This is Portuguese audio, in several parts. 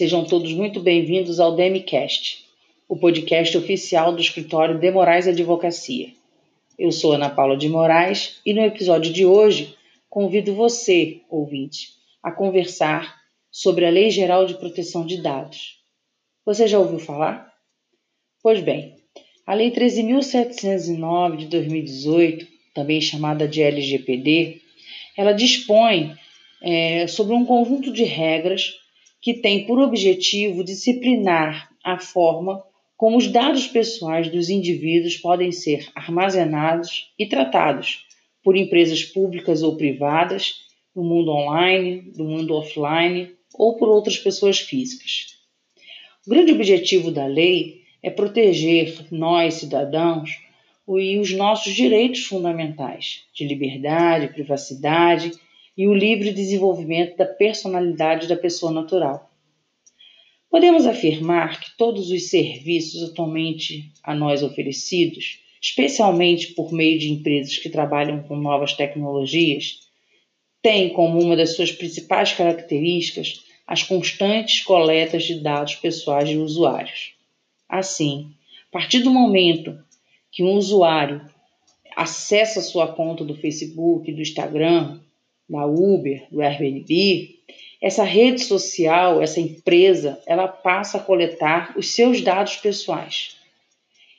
Sejam todos muito bem-vindos ao DemiCast, o podcast oficial do escritório de Moraes Advocacia. Eu sou Ana Paula de Moraes e no episódio de hoje convido você, ouvinte, a conversar sobre a Lei Geral de Proteção de Dados. Você já ouviu falar? Pois bem, a Lei 13.709 de 2018, também chamada de LGPD, ela dispõe é, sobre um conjunto de regras que tem por objetivo disciplinar a forma como os dados pessoais dos indivíduos podem ser armazenados e tratados por empresas públicas ou privadas, no mundo online, no mundo offline ou por outras pessoas físicas. O grande objetivo da lei é proteger nós, cidadãos, e os nossos direitos fundamentais de liberdade, privacidade e o livre desenvolvimento da personalidade da pessoa natural. Podemos afirmar que todos os serviços atualmente a nós oferecidos, especialmente por meio de empresas que trabalham com novas tecnologias, têm como uma das suas principais características as constantes coletas de dados pessoais de usuários. Assim, a partir do momento que um usuário acessa sua conta do Facebook, do Instagram, da Uber, do Airbnb, essa rede social, essa empresa, ela passa a coletar os seus dados pessoais.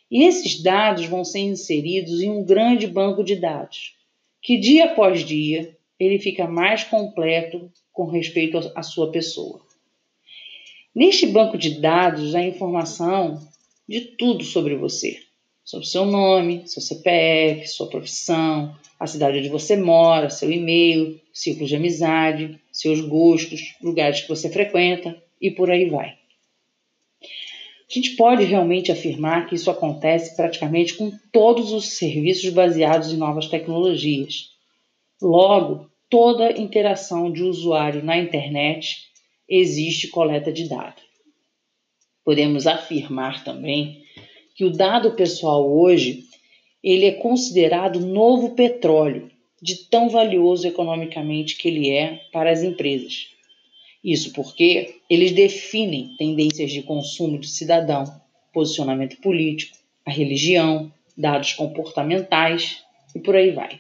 E esses dados vão ser inseridos em um grande banco de dados, que dia após dia ele fica mais completo com respeito à sua pessoa. Neste banco de dados há informação de tudo sobre você, sobre seu nome, seu CPF, sua profissão, a cidade onde você mora, seu e-mail, ciclo de amizade, seus gostos, lugares que você frequenta e por aí vai. A gente pode realmente afirmar que isso acontece praticamente com todos os serviços baseados em novas tecnologias. Logo, toda interação de usuário na internet existe coleta de dados. Podemos afirmar também que o dado pessoal hoje ele é considerado novo petróleo, de tão valioso economicamente que ele é para as empresas. Isso porque eles definem tendências de consumo do cidadão, posicionamento político, a religião, dados comportamentais e por aí vai.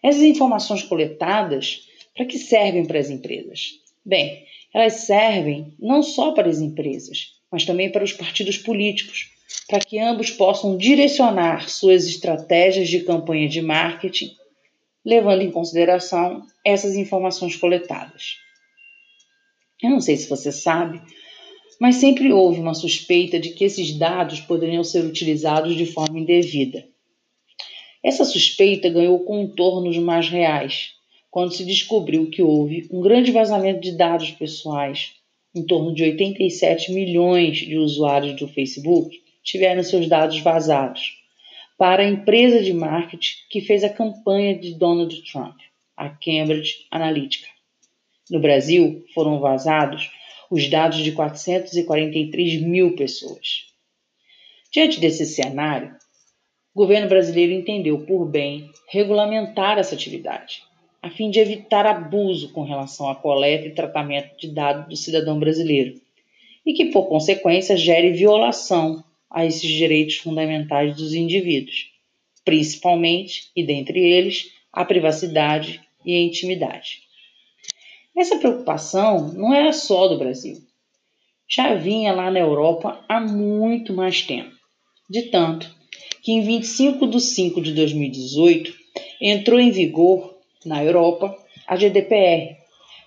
Essas informações coletadas, para que servem para as empresas? Bem, elas servem não só para as empresas, mas também para os partidos políticos, para que ambos possam direcionar suas estratégias de campanha de marketing, levando em consideração essas informações coletadas. Eu não sei se você sabe, mas sempre houve uma suspeita de que esses dados poderiam ser utilizados de forma indevida. Essa suspeita ganhou contornos mais reais quando se descobriu que houve um grande vazamento de dados pessoais. Em torno de 87 milhões de usuários do Facebook tiveram seus dados vazados para a empresa de marketing que fez a campanha de Donald Trump, a Cambridge Analytica. No Brasil, foram vazados os dados de 443 mil pessoas. Diante desse cenário, o governo brasileiro entendeu por bem regulamentar essa atividade a fim de evitar abuso com relação à coleta e tratamento de dados do cidadão brasileiro, e que, por consequência, gere violação a esses direitos fundamentais dos indivíduos, principalmente, e dentre eles, a privacidade e a intimidade. Essa preocupação não era só do Brasil. Já vinha lá na Europa há muito mais tempo. De tanto que em 25 de 5 de 2018 entrou em vigor na Europa, a GDPR,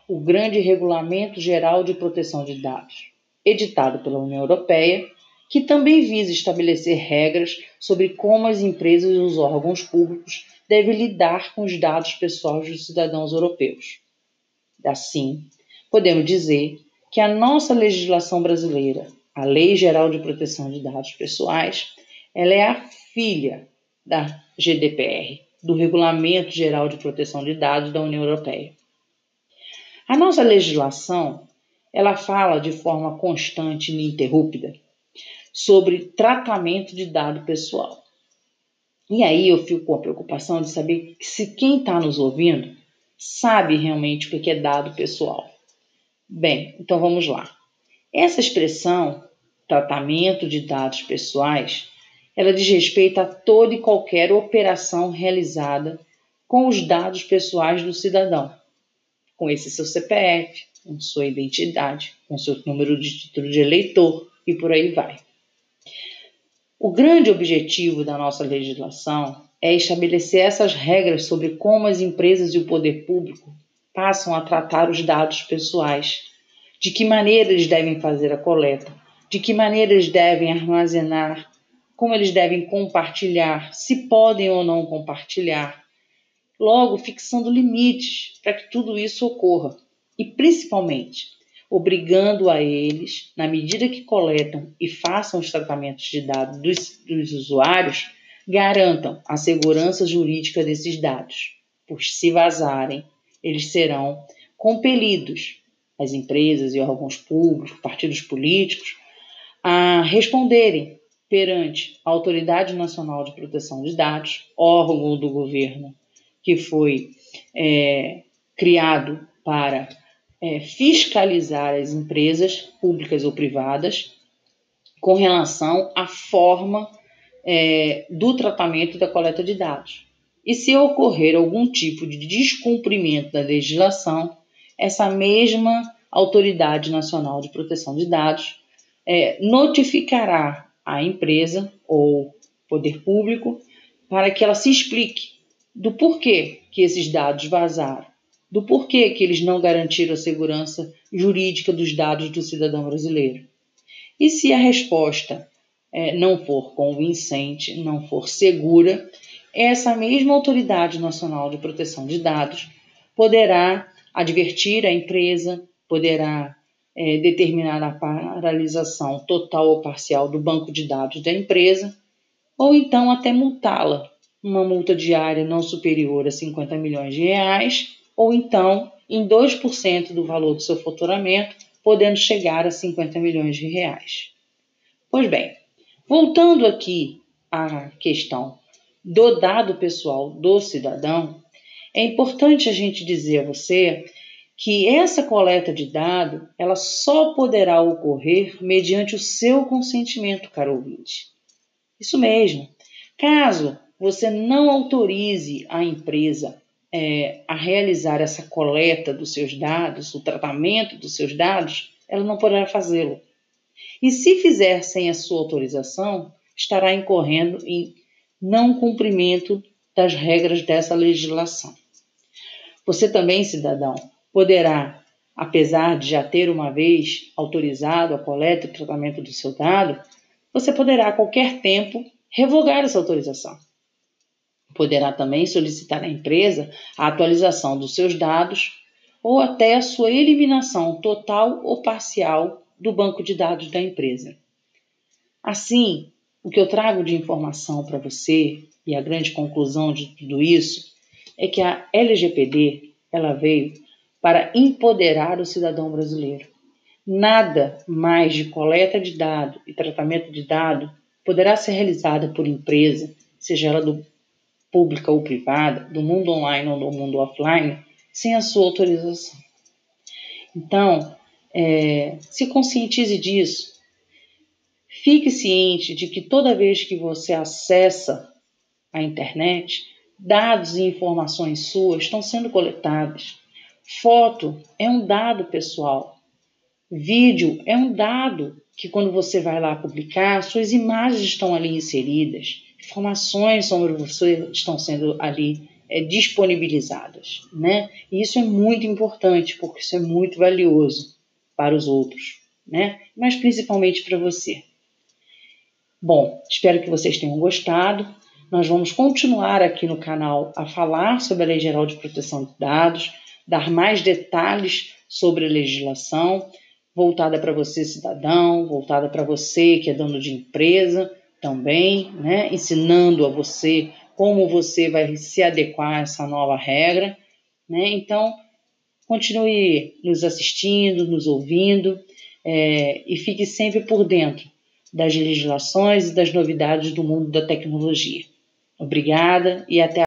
o Grande Regulamento Geral de Proteção de Dados, editado pela União Europeia, que também visa estabelecer regras sobre como as empresas e os órgãos públicos devem lidar com os dados pessoais dos cidadãos europeus. Assim, podemos dizer que a nossa legislação brasileira, a Lei Geral de Proteção de Dados Pessoais, ela é a filha da GDPR, do Regulamento Geral de Proteção de Dados da União Europeia. A nossa legislação, ela fala de forma constante e ininterrupta sobre tratamento de dado pessoal. E aí eu fico com a preocupação de saber se quem está nos ouvindo sabe realmente o que é dado pessoal. Bem, então vamos lá. Essa expressão, tratamento de dados pessoais, ela diz respeito a toda e qualquer operação realizada com os dados pessoais do cidadão, com esse seu CPF, com sua identidade, com seu número de título de eleitor e por aí vai. O grande objetivo da nossa legislação é estabelecer essas regras sobre como as empresas e o poder público passam a tratar os dados pessoais, de que maneira eles devem fazer a coleta, de que maneira eles devem armazenar, como eles devem compartilhar, se podem ou não compartilhar, logo fixando limites para que tudo isso ocorra. E principalmente obrigando a eles, na medida que coletam e façam os tratamentos de dados dos, dos usuários, garantam a segurança jurídica desses dados, pois se vazarem, eles serão compelidos, as empresas e órgãos públicos, partidos políticos, a responderem perante a Autoridade Nacional de Proteção de Dados, órgão do governo que foi é, criado para é, fiscalizar as empresas públicas ou privadas com relação à forma é, do tratamento da coleta de dados. E se ocorrer algum tipo de descumprimento da legislação, essa mesma Autoridade Nacional de Proteção de Dados é, notificará a empresa ou poder público para que ela se explique do porquê que esses dados vazaram do porquê que eles não garantiram a segurança jurídica dos dados do cidadão brasileiro. E se a resposta é, não for convincente, não for segura, essa mesma Autoridade Nacional de Proteção de Dados poderá advertir a empresa, poderá é, determinar a paralisação total ou parcial do banco de dados da empresa, ou então até multá-la, uma multa diária não superior a 50 milhões de reais ou então em 2% do valor do seu faturamento, podendo chegar a 50 milhões de reais. Pois bem, voltando aqui à questão do dado pessoal do cidadão, é importante a gente dizer a você que essa coleta de dado ela só poderá ocorrer mediante o seu consentimento, caro ouvinte. Isso mesmo. Caso você não autorize a empresa é, a realizar essa coleta dos seus dados, o tratamento dos seus dados, ela não poderá fazê-lo. E se fizer sem a sua autorização, estará incorrendo em não cumprimento das regras dessa legislação. Você também, cidadão, poderá, apesar de já ter uma vez autorizado a coleta e tratamento do seu dado, você poderá a qualquer tempo revogar essa autorização. Poderá também solicitar à empresa a atualização dos seus dados ou até a sua eliminação total ou parcial do banco de dados da empresa. Assim, o que eu trago de informação para você e a grande conclusão de tudo isso é que a LGPD ela veio para empoderar o cidadão brasileiro. Nada mais de coleta de dado e tratamento de dado poderá ser realizada por empresa, seja ela do pública ou privada, do mundo online ou do mundo offline, sem a sua autorização. Então, é, se conscientize disso. Fique ciente de que toda vez que você acessa a internet, dados e informações suas estão sendo coletados. Foto é um dado pessoal. Vídeo é um dado que, quando você vai lá publicar, suas imagens estão ali inseridas informações sobre você estão sendo ali é, disponibilizadas, né? E isso é muito importante porque isso é muito valioso para os outros, né? Mas principalmente para você. Bom, espero que vocês tenham gostado. Nós vamos continuar aqui no canal a falar sobre a Lei Geral de Proteção de Dados, dar mais detalhes sobre a legislação, voltada para você, cidadão, voltada para você que é dono de empresa, também, né, ensinando a você como você vai se adequar a essa nova regra, né? Então, continue nos assistindo, nos ouvindo é, e fique sempre por dentro das legislações e das novidades do mundo da tecnologia. Obrigada e até a